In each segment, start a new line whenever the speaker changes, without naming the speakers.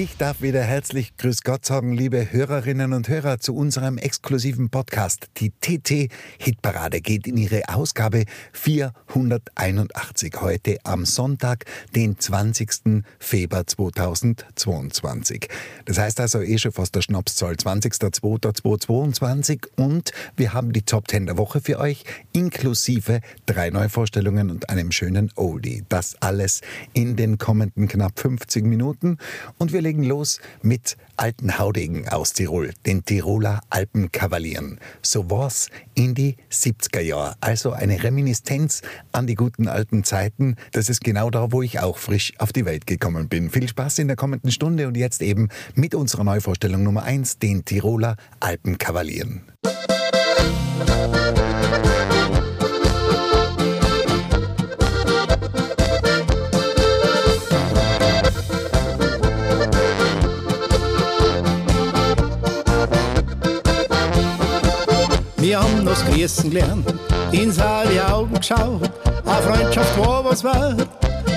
Ich darf wieder herzlich Grüß Gott sagen, liebe Hörerinnen und Hörer, zu unserem exklusiven Podcast. Die TT Hitparade geht in ihre Ausgabe 481 heute am Sonntag, den 20. Februar 2022. Das heißt also eh schon fast der Schnapszahl 20.02.2022 und wir haben die Top 10 der Woche für euch, inklusive drei Neuvorstellungen und einem schönen Oldie. Das alles in den kommenden knapp 50 Minuten und wir legen los mit alten Haudegen aus Tirol, den Tiroler Alpenkavalieren. So war's in die 70er Jahre. Also eine Reminiszenz an die guten alten Zeiten. Das ist genau da, wo ich auch frisch auf die Welt gekommen bin. Viel Spaß in der kommenden Stunde und jetzt eben mit unserer Neuvorstellung Nummer 1, den Tiroler Alpenkavalieren.
Wir haben das Grüßen gelernt, in seine Augen geschaut. Eine Freundschaft war was wert,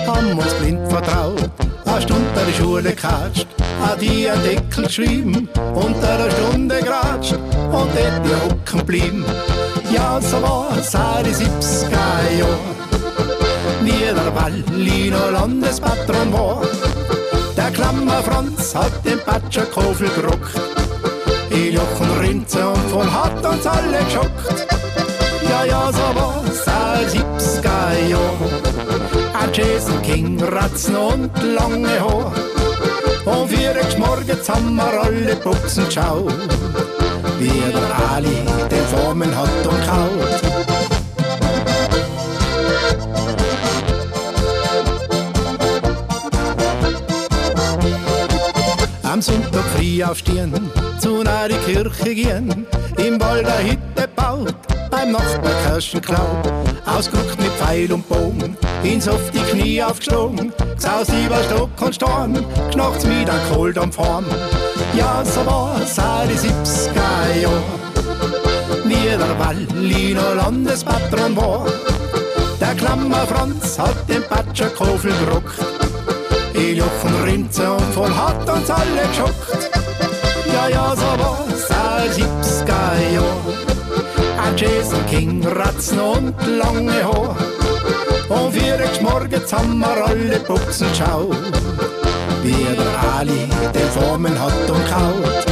haben uns blind vertraut. Eine Stunde der Schule gekatscht, an die ein Deckel geschrieben, unter der Stunde geratscht und dort die hocken blieben. Ja, so war es seit die 70er Jahre. Wie der Wallino Landespatron war. Der Klammer Franz hat den Patscherkofel gerockt. Il Jochen Rinze und voll hat uns alle geschockt. Ja, ja, so war's als 70er Jahr. Ein Jason King, Ratzen und lange Haar. Und vier morgens haben wir alle Buchsen geschaut. Wie der Ali den Formen hat und kaut. Am Sonntag früh aufstehen, zu einer Kirche gehen, im Wald eine Hütte baut, beim Nachbar Kirschen klaut, ausgeguckt mit Pfeil und Bogen, ins auf die Knie aufgeschlagen, gesaust über Stock und Storn, geschnachts mit einem Kohldampf heim. Ja, so war's auch die 70er Jahre, wie der Walliner Landespatron war. Der Klammer Franz hat den Patscherkofel gerockt, Il Jochen Rinze und voll hat uns alle geschockt. Ja, ja, so war's als 70er Jahr. Ein Jason King, Ratzen und lange Haar. Und vier morgens haben wir alle Buchsen geschaut. Wie der Ali den Formen hat und kaut.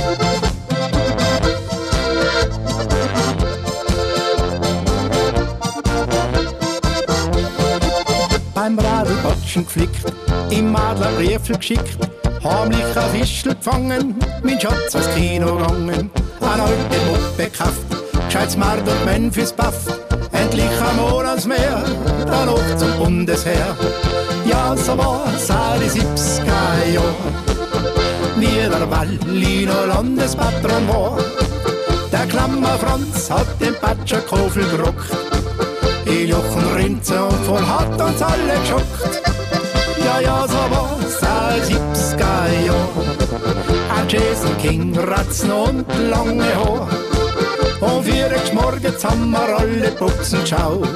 beim Radlbatschen geflickt, im Adler Briefel geschickt, heimlich ein Fischl gefangen, mein Schatz ins Kino gegangen, ein alte Muppe gekauft, gescheites Mord und Memphis Buff, endlich ein Monatsmeer, dann auch zum Bundesheer. Ja, so war's auch die 70er Jahre, wie der Walliner Landespatron war. Der Klammer Franz hat den Patscherkofel gerockt, Il Jochen Rinze und voll hat uns alle geschockt. Ja, ja, so war's als 70er Jahr. Ein Jason King, Ratzen und lange Haar. Und vier morgens haben wir alle Buchsen geschaut.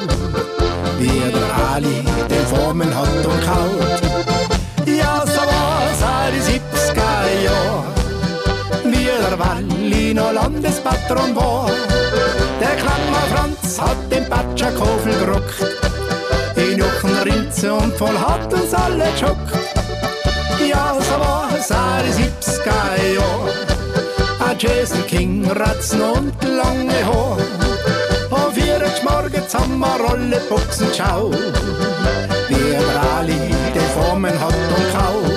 Wie der Ali den Formen hat und kaut. Ja, so war's als 70er Jahr. Wie der Wallino Landespatron war. Der Klammer Franz hat den Patscherkofel gerockt. Rinze und voll hat uns alle geschockt. Ja, so war es die 70er Jahre. Ein Jason King, Ratzen und lange Haar. Und vier morgens haben wir alle Buchsen geschaut. Der Ali die Formen hat und kaut.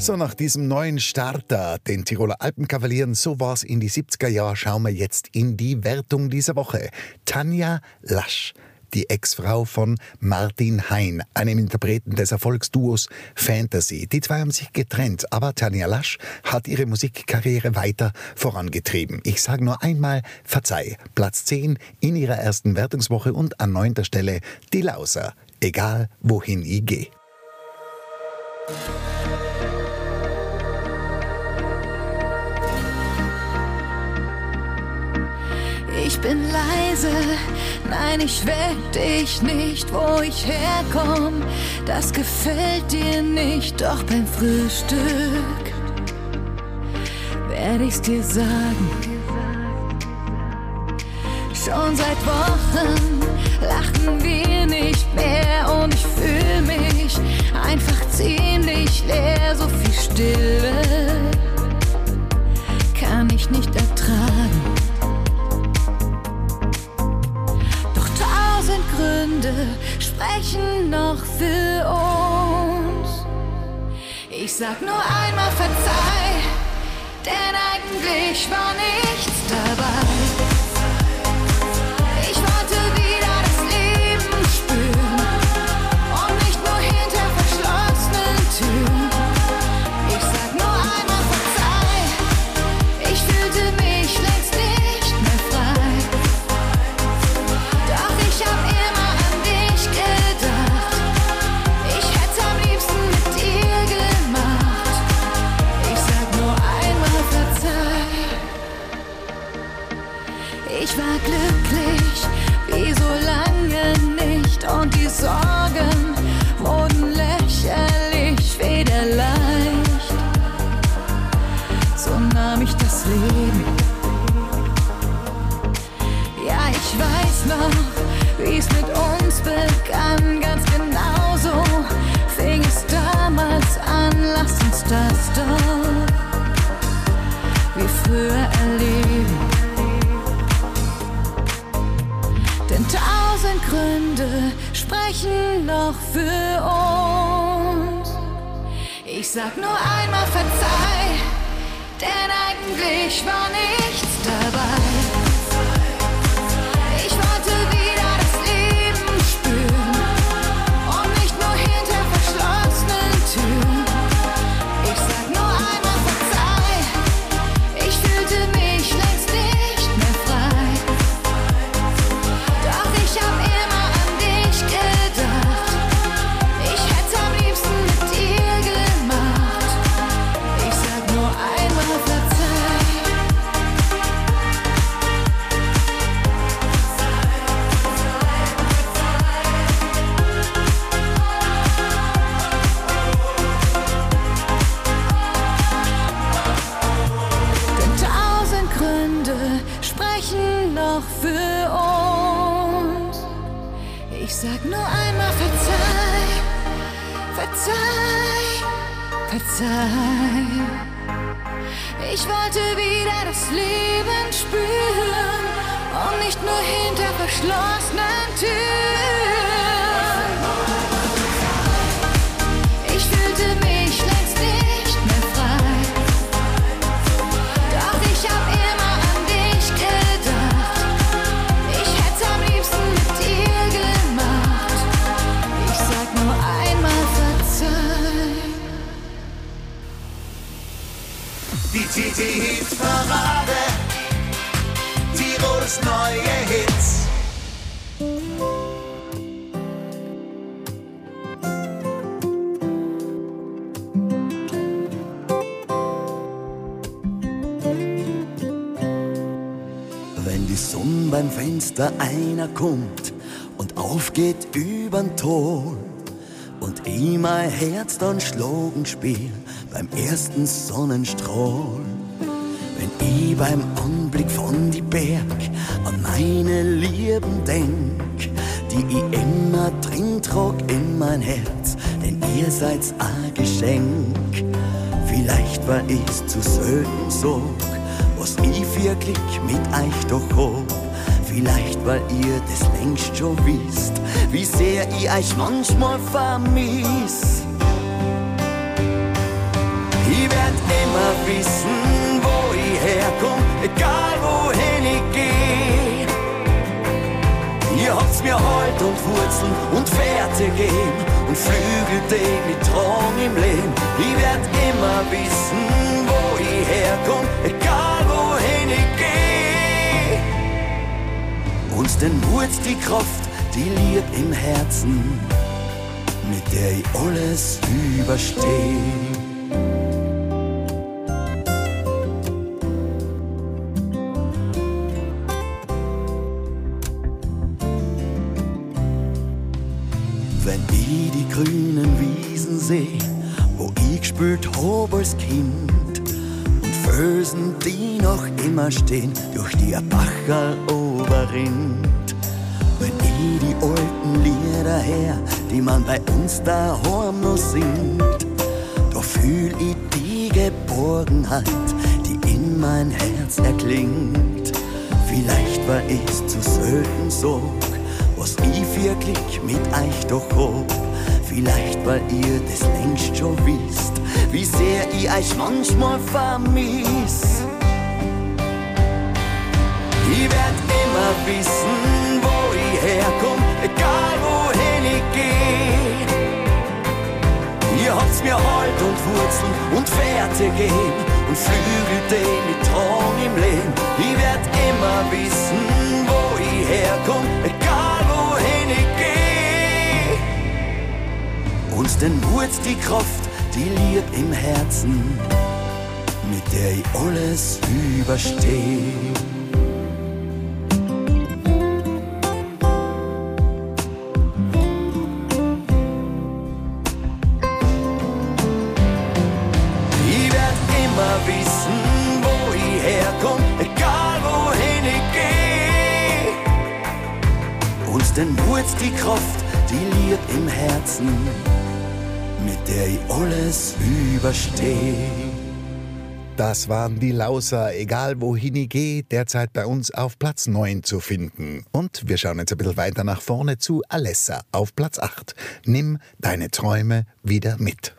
So,
nach diesem neuen Starter, den Tiroler Alpenkavalieren, so war's in die 70er Jahre, schauen wir jetzt in die Wertung dieser Woche. Tanja Lasch die Ex-Frau von Martin Hein, einem Interpreten des Erfolgsduos Fantasy. Die zwei haben sich getrennt, aber Tanja Lasch hat ihre Musikkarriere weiter vorangetrieben. Ich sage nur einmal Verzeih. Platz 10 in ihrer ersten Wertungswoche und an neunter Stelle die Lauser. Egal wohin ich gehe.
Ich bin leise, nein, ich weck dich nicht, wo ich herkomm. Das gefällt dir nicht, doch beim Frühstück werde ich's dir sagen. Schon seit Wochen lachen wir nicht mehr und ich fühl mich einfach ziemlich leer. So viel Stille kann ich nicht ertragen. Gründe sprechen noch für uns. Ich sag nur einmal verzeih, denn eigentlich war nichts dabei. Zeichen noch für uns? Ich sag nur einmal verzeih, denn eigentlich war nichts dabei. noch für uns. Ich sag nur einmal verzeih, verzeih, verzeih. Ich wollte wieder das Leben spüren und nicht nur hinter verschlossenen Türen.
Fenster einer kommt und aufgeht übern Tor. Und ich mein Herz dann schlagen spiel beim ersten Sonnenstrahl. Ich beim Anblick von die Berg an meine Lieben denk, die ich immer drin trag in mein Herz, denn ihr seid's ein Geschenk. Vielleicht war ich's zu selten so, was ich wirklich mit euch doch hab. Vielleicht, weil ihr das längst schon wisst, wie sehr ich euch manchmal vermiss. immer wissen, ich herkomme, egal wohin ich gehe. Ihr habt's mir Halt und Wurzeln und Werte gegeben und Flügel, die mich tragen im Leben. Ich werd immer wissen, wo ich herkomme, egal wohin ich gehe. Uns denn Wurz die Kraft, die Lieb im Herzen, mit der ich alles überstehe. Ich hab als Kind, und Felsen, die noch immer stehen, durch die ein Bacherl oberrinnt. Wenn ich die alten Lieder her, die man bei uns daheim noch singt, da fühl ich die Geborgenheit, die in mein Herz erklingt. Vielleicht war ich's zu selten so, was ich wirklich mit euch doch hab. Vielleicht, weil ihr das längst schon wisst, wie sehr ich euch manchmal vermiss. Ich werd immer wissen, wo ich herkomm, egal wohin ich geh. Ihr habt's mir Halt und Wurzeln und Werte gegeben und Flügel, die mich tragen denn Wurz die Kraft, die Lieb im Herzen, mit der ich alles übersteh. Ich werd immer wissen, wo ich herkomm, egal wohin ich geh. Uns denn Wurz die Kraft, die Lieb im Herzen, der ich alles übersteh.
Das waren die Lauser, egal wohin ich gehe, derzeit bei uns auf Platz 9 zu finden. Und wir schauen jetzt ein bisschen weiter nach vorne zu Alessa auf Platz 8. Nimm deine Träume wieder mit.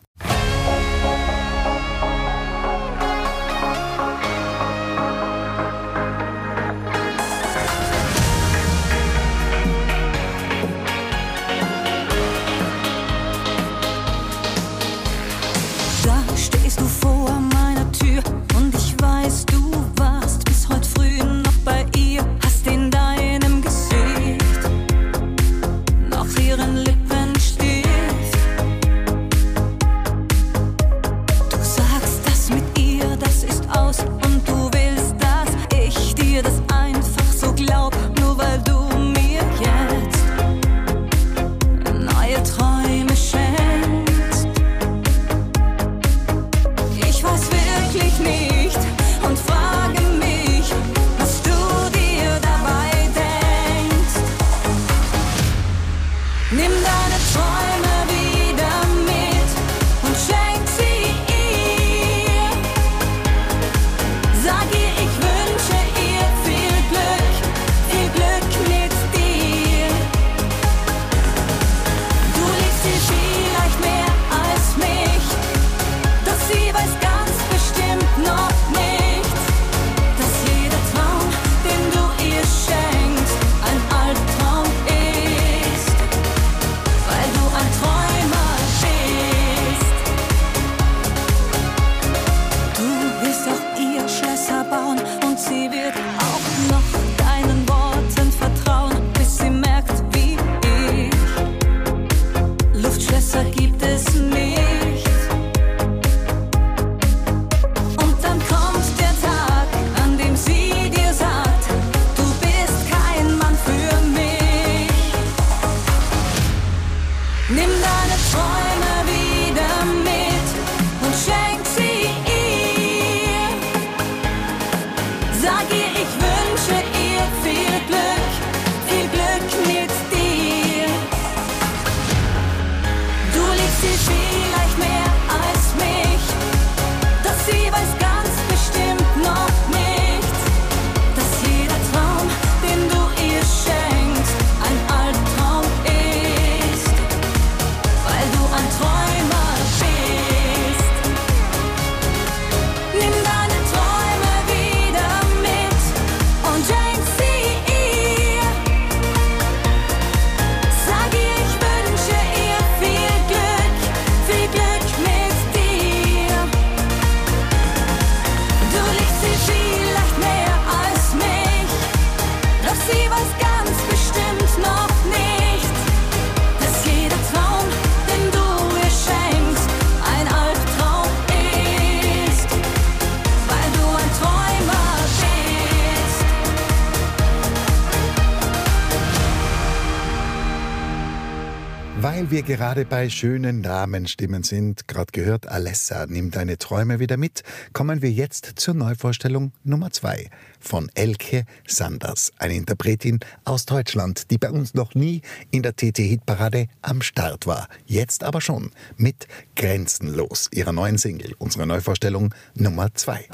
Wir gerade bei schönen Namenstimmen sind, gerade gehört, Alessa nimmt deine Träume wieder mit, kommen wir jetzt zur Neuvorstellung Nummer zwei von Elke Sanders, eine Interpretin aus Deutschland, die bei uns noch nie in der TT-Hitparade am Start war. Jetzt aber schon mit Grenzenlos, ihrer neuen Single, unsere Neuvorstellung Nummer zwei.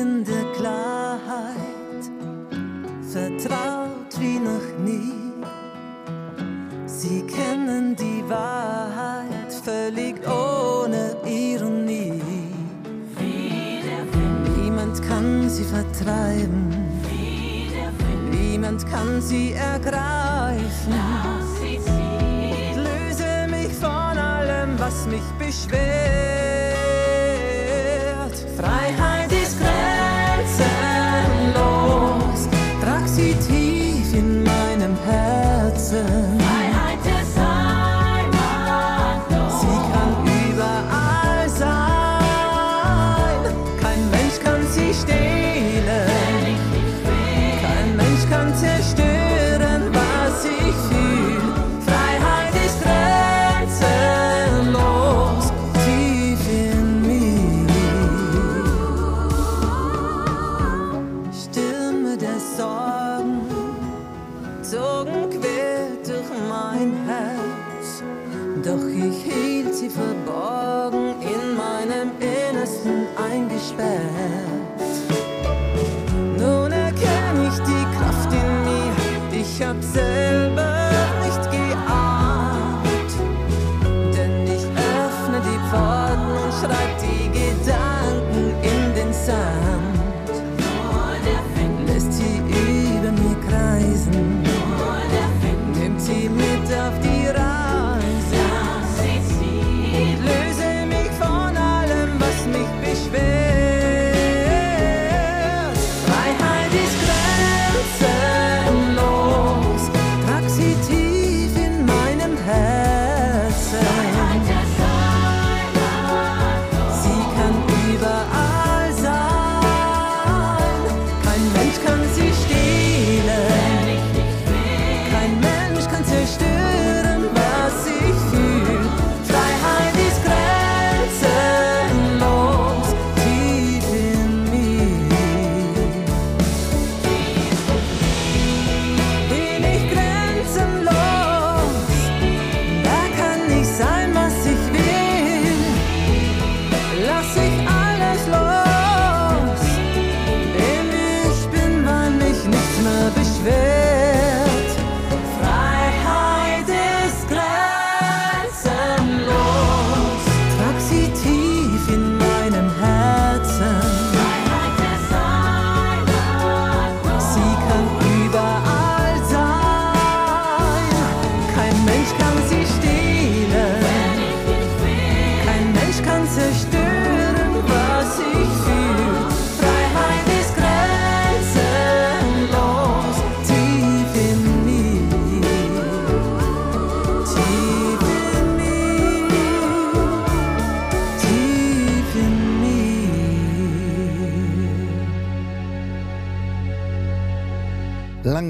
Gedanken der Klarheit, vertraut wie noch nie. Sie kennen die Wahrheit völlig ohne Ironie. Niemand kann sie vertreiben, niemand kann sie ergreifen. Löse mich von allem, was mich beschwert. Freiheit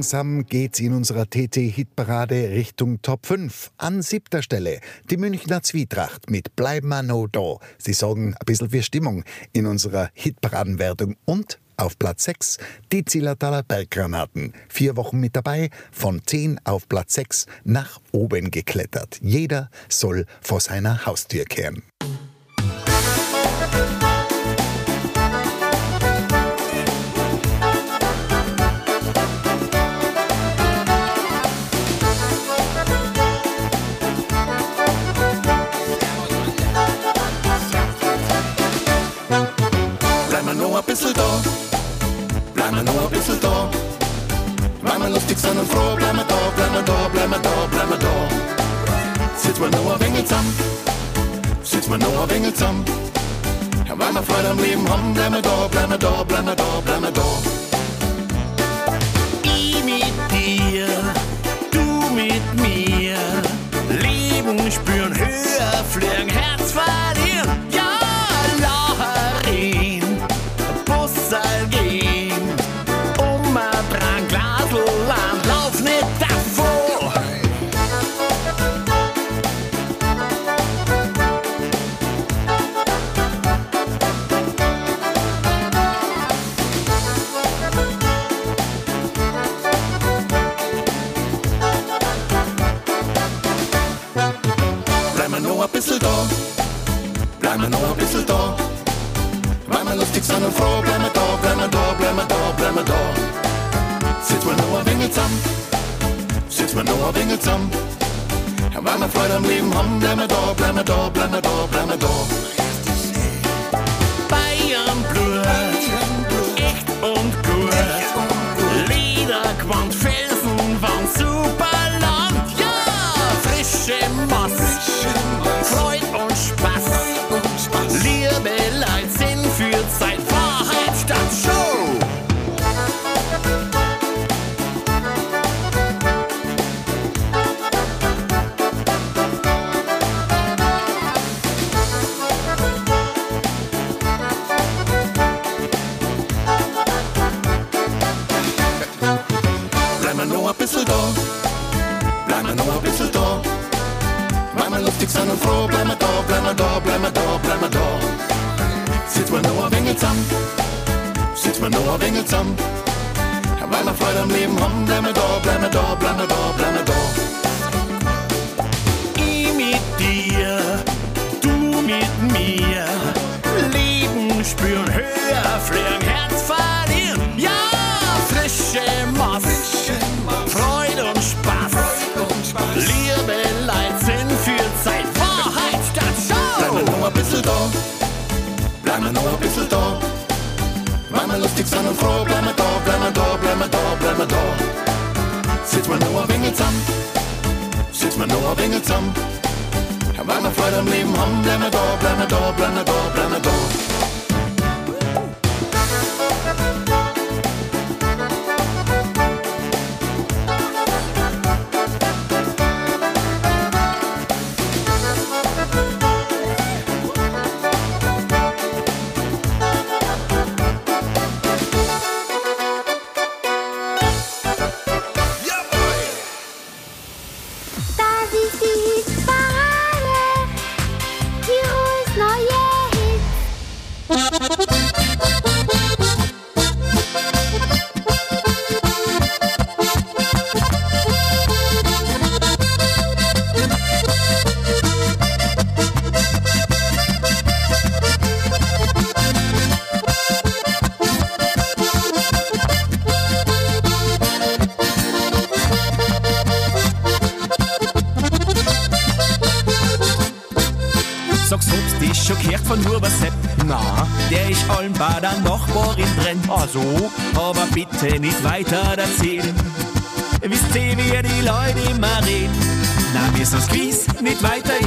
Langsam geht's in unserer TT-Hitparade Richtung Top 5. An siebter Stelle die Münchner Zwietracht mit Bleib ma no da. Sie sorgen ein bisschen für Stimmung in unserer Hitparadenwertung. Und auf Platz 6 die Zillertaler Berggranaten. Vier Wochen mit dabei, von 10 auf Platz 6 nach oben geklettert. Jeder soll vor seiner Haustür kehren.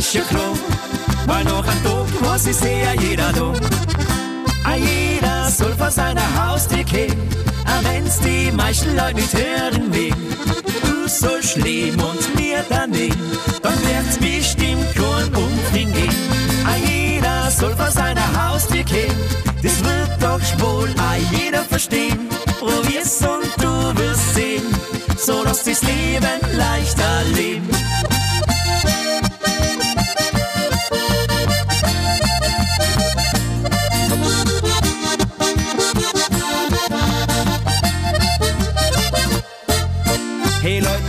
Ist.
Weil noch ein Tag muss ich ja jeder. Ah, soll vor seiner Haustür gehen, auch wenn's die meisten Leute nicht hören will. Du sollst leben und mir daneben, dann wird's bestimmt kein gehen. Ah, jeder soll vor seiner Haustür gehen, das wird doch wohl auch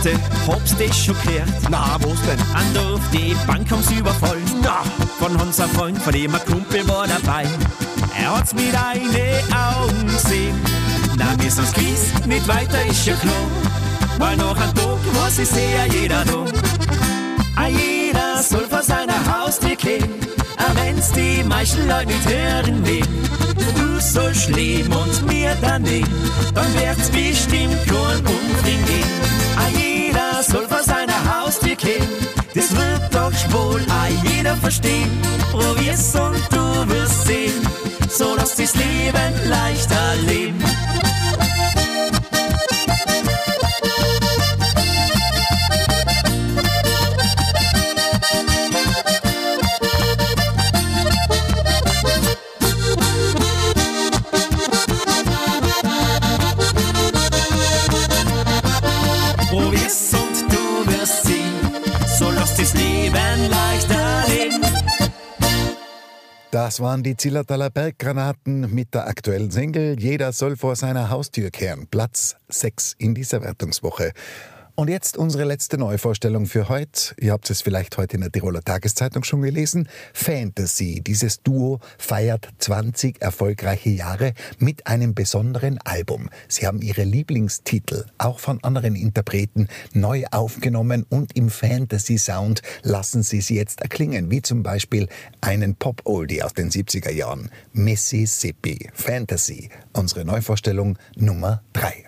Leute, hab's schon gehört? Na, was denn? An der auf die Bank haben's überfallen. Na, von unser Freund, von dem ein Kumpel war dabei. Er hat's mit eine Augen gesehen. Na, wir sind's gewiss, nicht weiter ist ja klar. Weil noch ein Tag muss es ja jeder da. Ah, jeder soll vor seiner Haustür gehen, auch wenn's die meisten Leute nicht hören will. Du sollst leben und mir daneben, dann wird's bestimmt kein Umfring gehen. Jeder soll vor seiner Haustür gehen, das wird doch wohl auch jeder verstehen. Probier's und du wirst sehen, so dass das Leben leichter leben.
Das waren die Zillertaler Berggranaten mit der aktuellen Single Jeder soll vor seiner Haustür kehren. Platz 6 in dieser Wertungswoche.
Und jetzt unsere letzte Neuvorstellung für heute. Ihr habt es vielleicht heute in der Tiroler Tageszeitung schon gelesen. Fantasy. Dieses Duo feiert 20 erfolgreiche Jahre mit einem besonderen Album. Sie haben ihre Lieblingstitel, auch von anderen Interpreten, neu aufgenommen und im Fantasy-Sound lassen sie sie jetzt erklingen, wie zum Beispiel einen Pop-Oldie aus den 70er Jahren. Mississippi Fantasy. Unsere Neuvorstellung Nummer 3.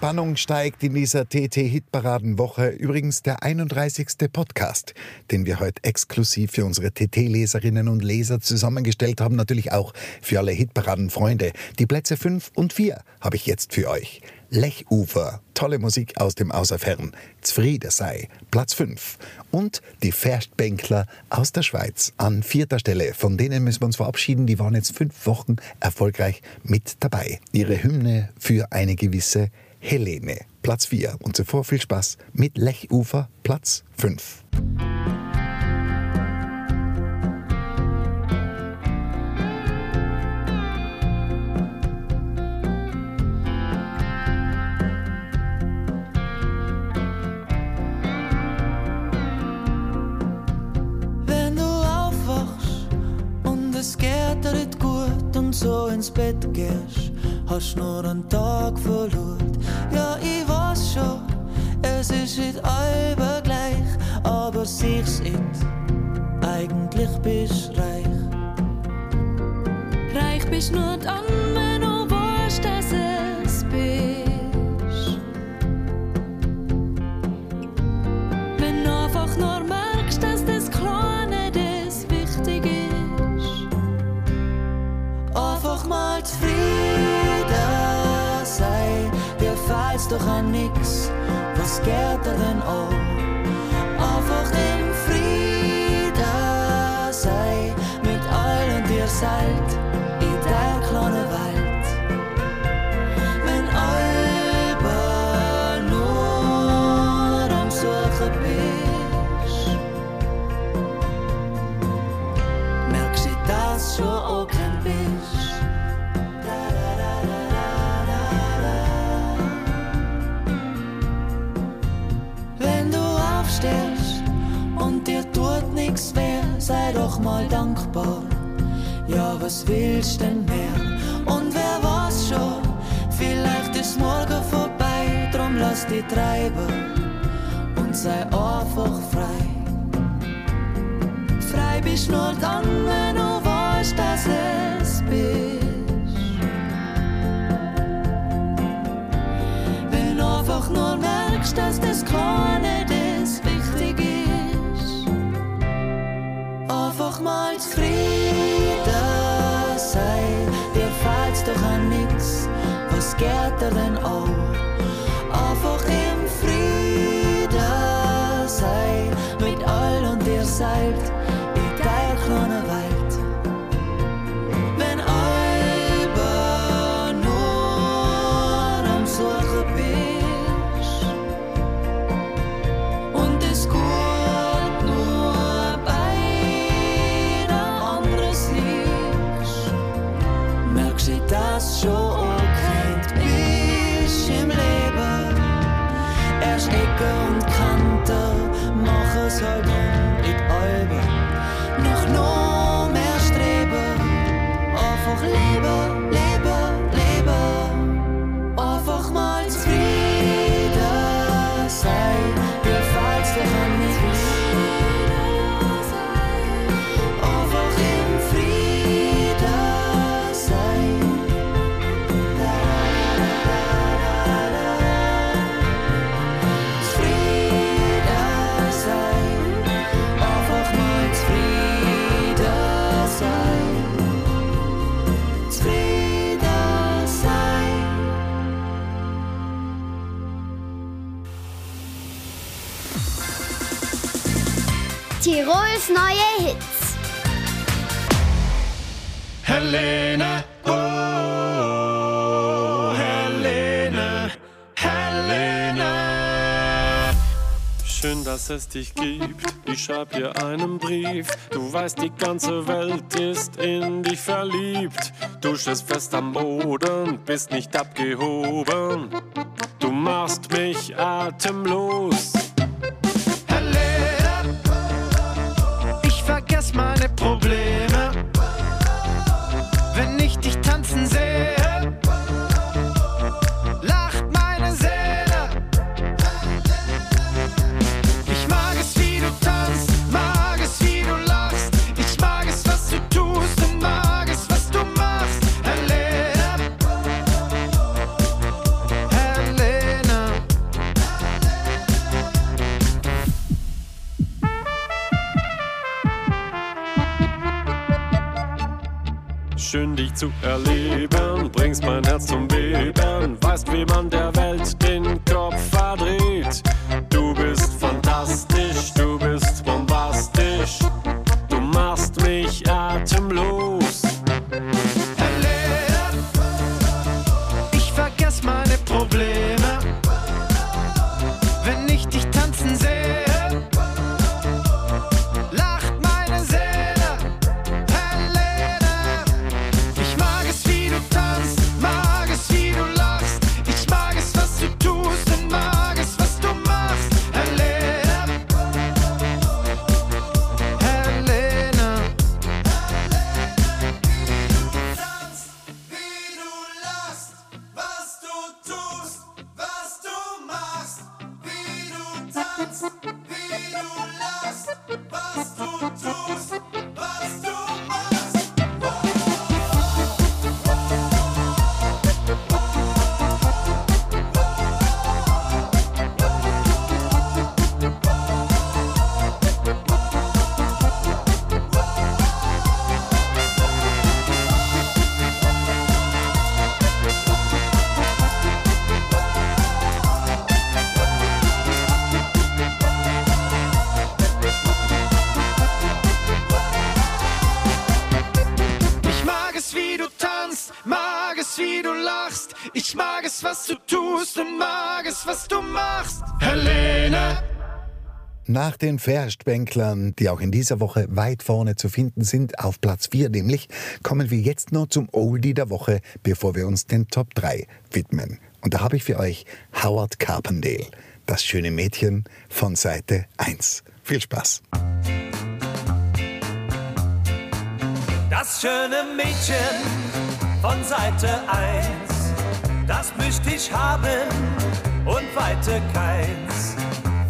Spannung steigt in dieser TT-Hitparadenwoche übrigens der 31. Podcast, den wir heute exklusiv für unsere TT-Leserinnen und Leser zusammengestellt haben, natürlich auch für alle Hitparaden-Freunde. Die Plätze 5 und 4 habe ich jetzt für euch.
Lechufer, tolle Musik aus dem Außerfern, Zfriede sei, Platz 5. Und die Festbänkler aus der Schweiz an vierter Stelle. Von denen müssen wir uns verabschieden, die waren jetzt fünf Wochen erfolgreich mit dabei. Ihre Hymne für eine gewisse Helene, Platz 4. Und zuvor viel Spaß mit Lechufer, Platz 5.
Wenn du aufwachst und es geht dir nicht gut und so ins Bett gehst, hast nur einen Tag verloren. Bist
nur dann, wenn du weißt, dass es bist. Wenn du einfach nur merkst, dass das Kleine das wichtig ist.
Einfach mal zufrieden sein, dir fällt's doch an nix, was geht dir denn auch? Einfach im Frieden sei, mit all und dir seid, was willst denn mehr? Und wer weiß schon, vielleicht ist morgen vorbei, drum lass dich treiben und sei einfach frei. Frei bist nur dann, wenn du weißt, dass es bist. Wenn du einfach nur merkst, dass das Kleine das wichtig ist. Einfach mal zufrieden denn auch? Einfach im Frieden sein, mit all und dir seid,
Tirols neue Hits.
Helene, oh, Helene, Helene. Schön, dass es dich gibt. Ich schreib dir einen Brief. Du weißt, die ganze Welt ist in dich verliebt. Du stehst fest am Boden, bist nicht abgehoben. Du machst mich atemlos.
Vergess meine
zu erleben, bringst mein Herz zum Beben, weißt, wie man der Welt
Nach den Verstbänklern, die auch in dieser Woche weit vorne zu finden sind, auf Platz 4 nämlich, kommen wir jetzt noch zum Oldie der Woche, bevor wir uns den Top 3 widmen. Und da habe ich für euch Howard Carpendale, das schöne Mädchen von Seite 1. Viel Spaß!
Das schöne Mädchen von Seite 1, das möchte ich haben und weiter keins.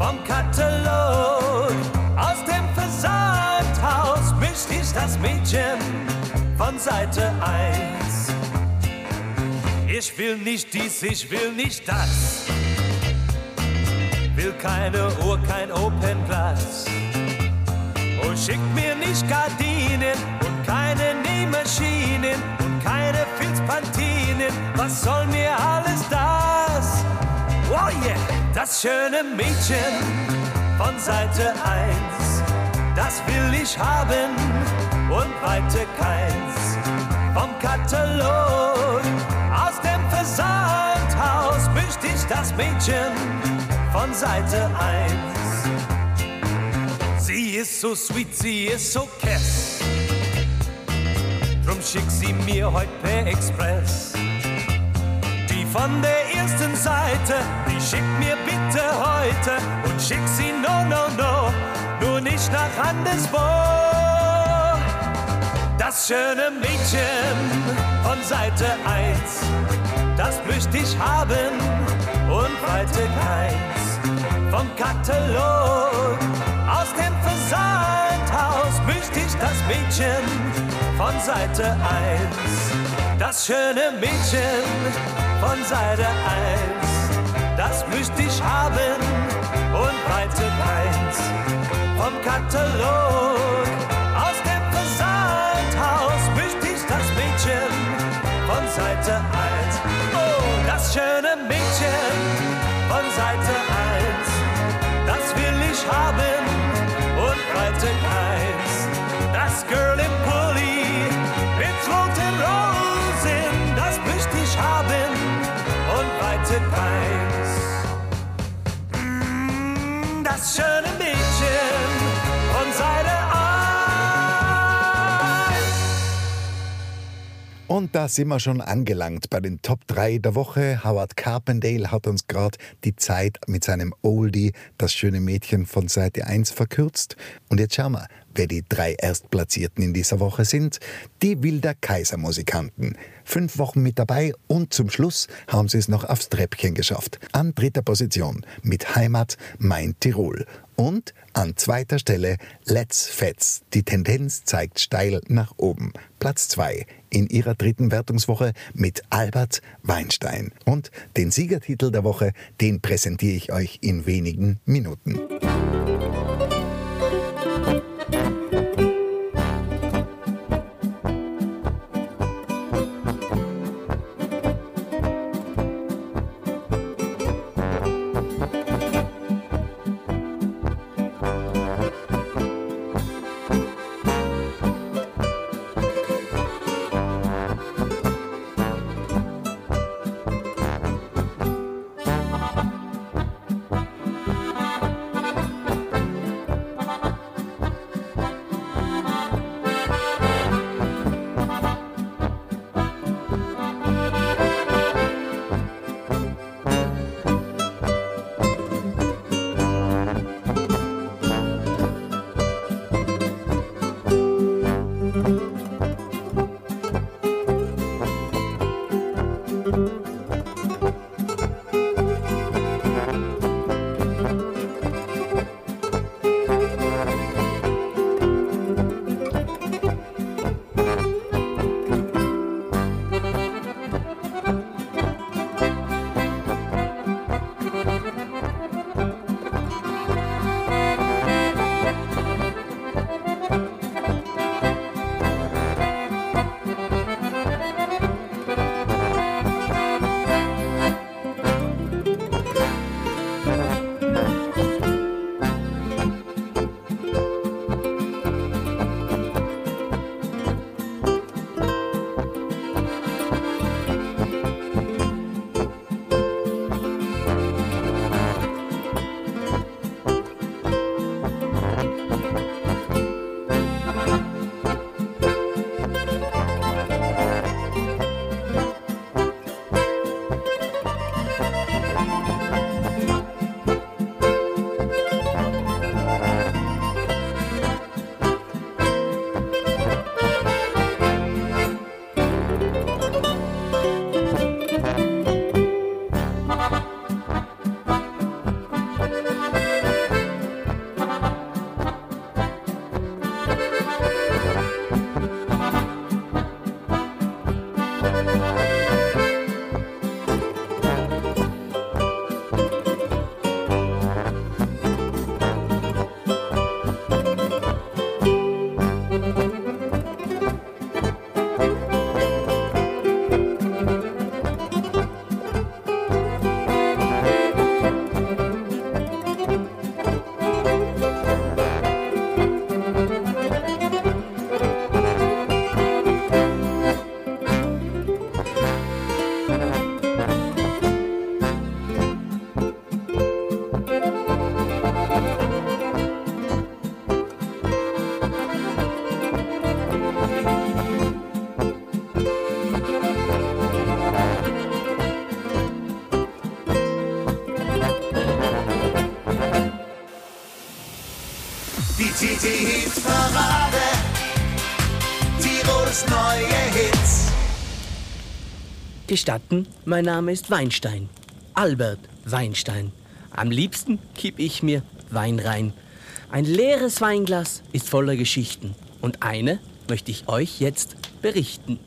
Vom Katalog aus dem Versandhaus möchte ich das Mädchen von Seite 1. Ich will nicht dies, ich will nicht das. Will keine Uhr, kein Open Glass. Und schickt mir nicht Gardinen und keine Nähmaschinen und keine Filzpantinen. Was soll mir alles das? Oh yeah, das schöne Mädchen von Seite 1. Das will ich haben und weiter keins. Vom Katalog aus dem Versandhaus möchte ich das Mädchen von Seite 1. Sie ist so sweet, sie ist so kess. Drum schick sie mir heute per Express. Von der ersten Seite, die schick mir bitte heute und schick sie no, no, no, nur nicht nach Andersburg. Das schöne Mädchen von Seite 1, das möchte ich haben und weiter keins. Vom Katalog aus dem Versandhaus möchte ich das Mädchen von Seite 1. Das schöne Mädchen von Seite 1, das möchte ich haben und weiter keins. Vom Katalog aus dem Versandhaus möchte ich das Mädchen von Seite 1. Und
da sind wir schon angelangt bei den Top 3 der Woche. Howard Carpendale hat uns gerade die Zeit mit seinem Oldie, das schöne Mädchen von Seite 1, verkürzt. Und jetzt schauen wir, wer die drei Erstplatzierten in dieser Woche sind. Die Wilder Kaiser-Musikanten. Fünf Wochen mit dabei und zum Schluss haben sie es noch aufs Treppchen geschafft. An dritter Position mit Heimat Mein Tirol. Und an zweiter Stelle Let's Fets. Die Tendenz zeigt steil nach oben. Platz 2 in ihrer dritten Wertungswoche mit Albert Weinstein. Und den Siegertitel der Woche, den präsentiere ich euch in wenigen Minuten.
Gestatten, mein Name ist Weinstein. Albert Weinstein. Am liebsten kipp ich mir Wein rein. Ein leeres Weinglas ist voller Geschichten. Und eine möchte ich euch jetzt berichten.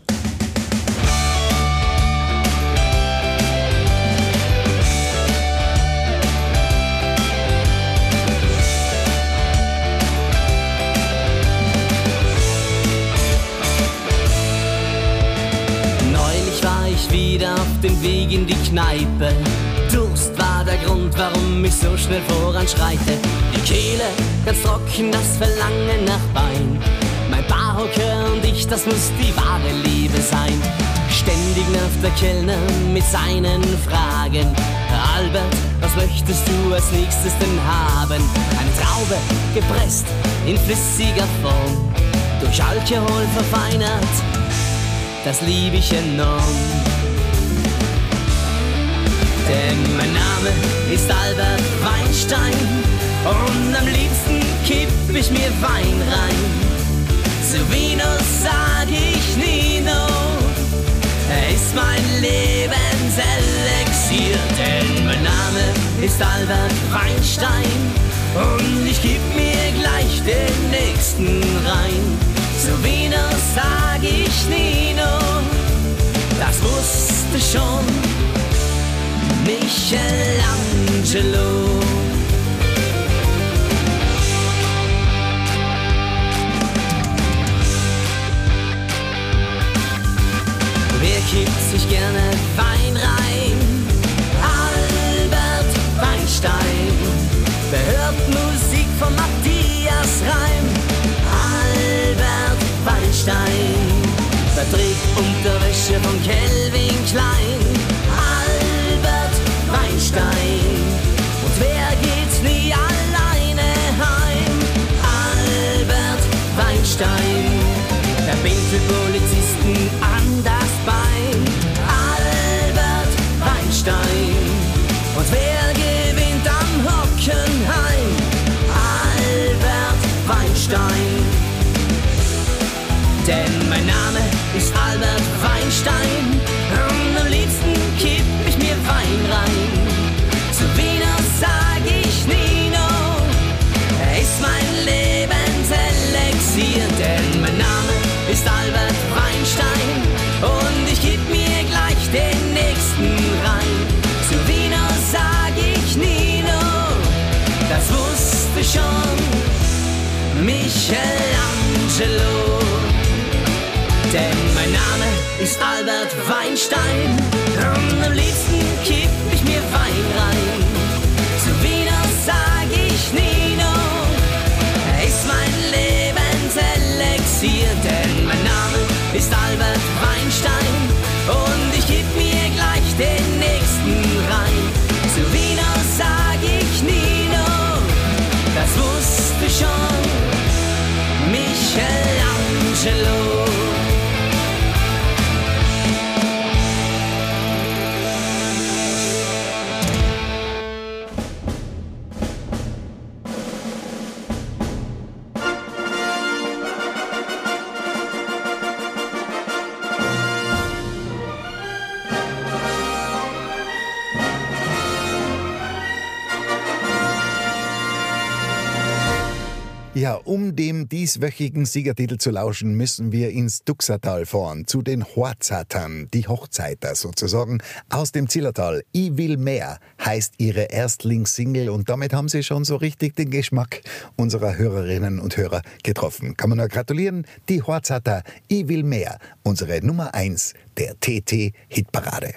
Wieder auf dem Weg in die Kneipe. Durst war der Grund, warum ich so schnell voranschreite. Die Kehle ganz trocken, das Verlangen nach Wein. Mein Barhocker und ich, das muss die wahre Liebe sein. Ständig nervt der Kellner mit seinen Fragen. Albert, was möchtest du als nächstes denn haben? Eine Traube, gepresst in flüssiger Form, durch Alkohol verfeinert, das lieb ich enorm. Denn mein Name ist Albert Weinstein und am liebsten kipp ich mir Wein rein. Zu Vino sag ich Nino, er ist mein Lebenselixier, denn mein Name ist Albert Weinstein und ich geb mir gleich den nächsten rein. Zu Vino sag ich Nino, das wusste schon Michelangelo. Wer kippt sich gerne Wein Michelangelo. Denn mein Name ist Albert Weinstein und am liebsten kipp ich mir Wein rein. Zu Wiener sag ich Nino, er ist mein Lebenselixier, Michelangelo.
Um dem dieswöchigen Siegertitel zu lauschen, müssen wir ins Duxertal fahren, zu den Horzatern, die Hochzeiter sozusagen, aus dem Zillertal. Ich will mehr heißt ihre Erstlingssingle und damit haben sie schon so richtig den Geschmack unserer Hörerinnen und Hörer getroffen. Kann man nur gratulieren, die Horzater, Ich will mehr, unsere Nummer 1 der TT-Hitparade.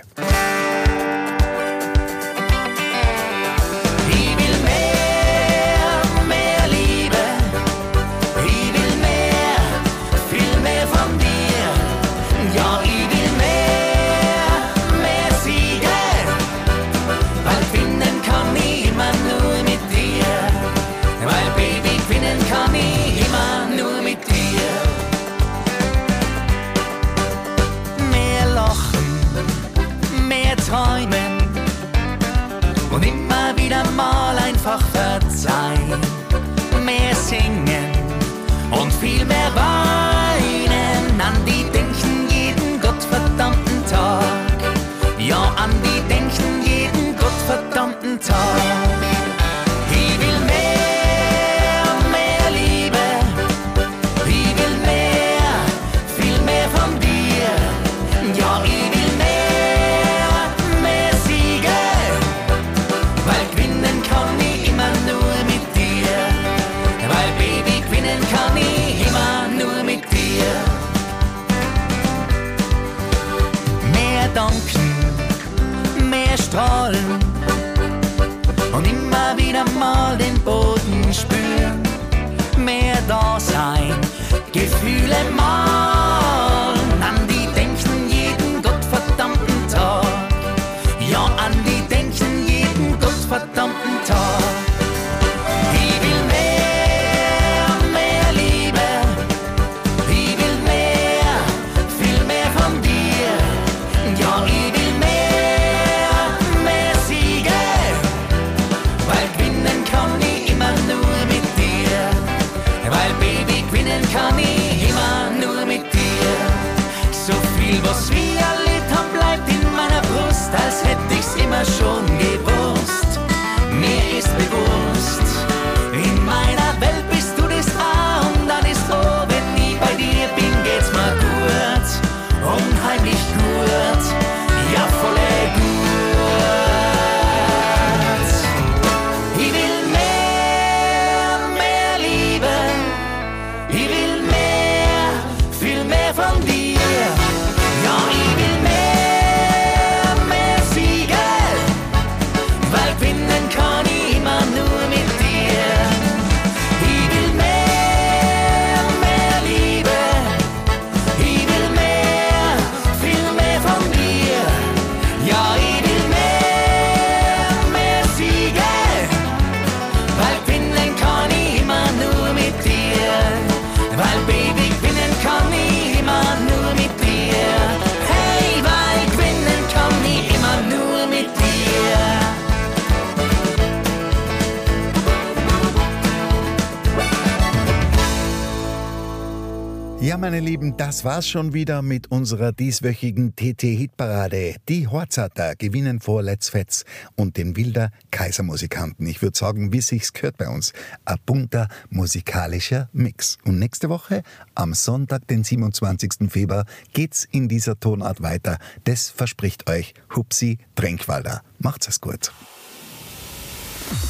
Das
war's schon wieder mit unserer dieswöchigen TT-Hitparade. Die Horzata gewinnen vor Let's Fetz und den Wilder Kaisermusikanten. Ich würde sagen, wie sich's gehört bei uns. Ein bunter musikalischer Mix. Und nächste Woche, am Sonntag, den 27. Februar, geht's in dieser Tonart weiter. Das verspricht euch Hupsi Drenkwalder. Macht's es gut.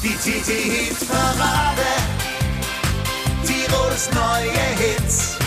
Die TT-Hitparade. Tirols neue Hits.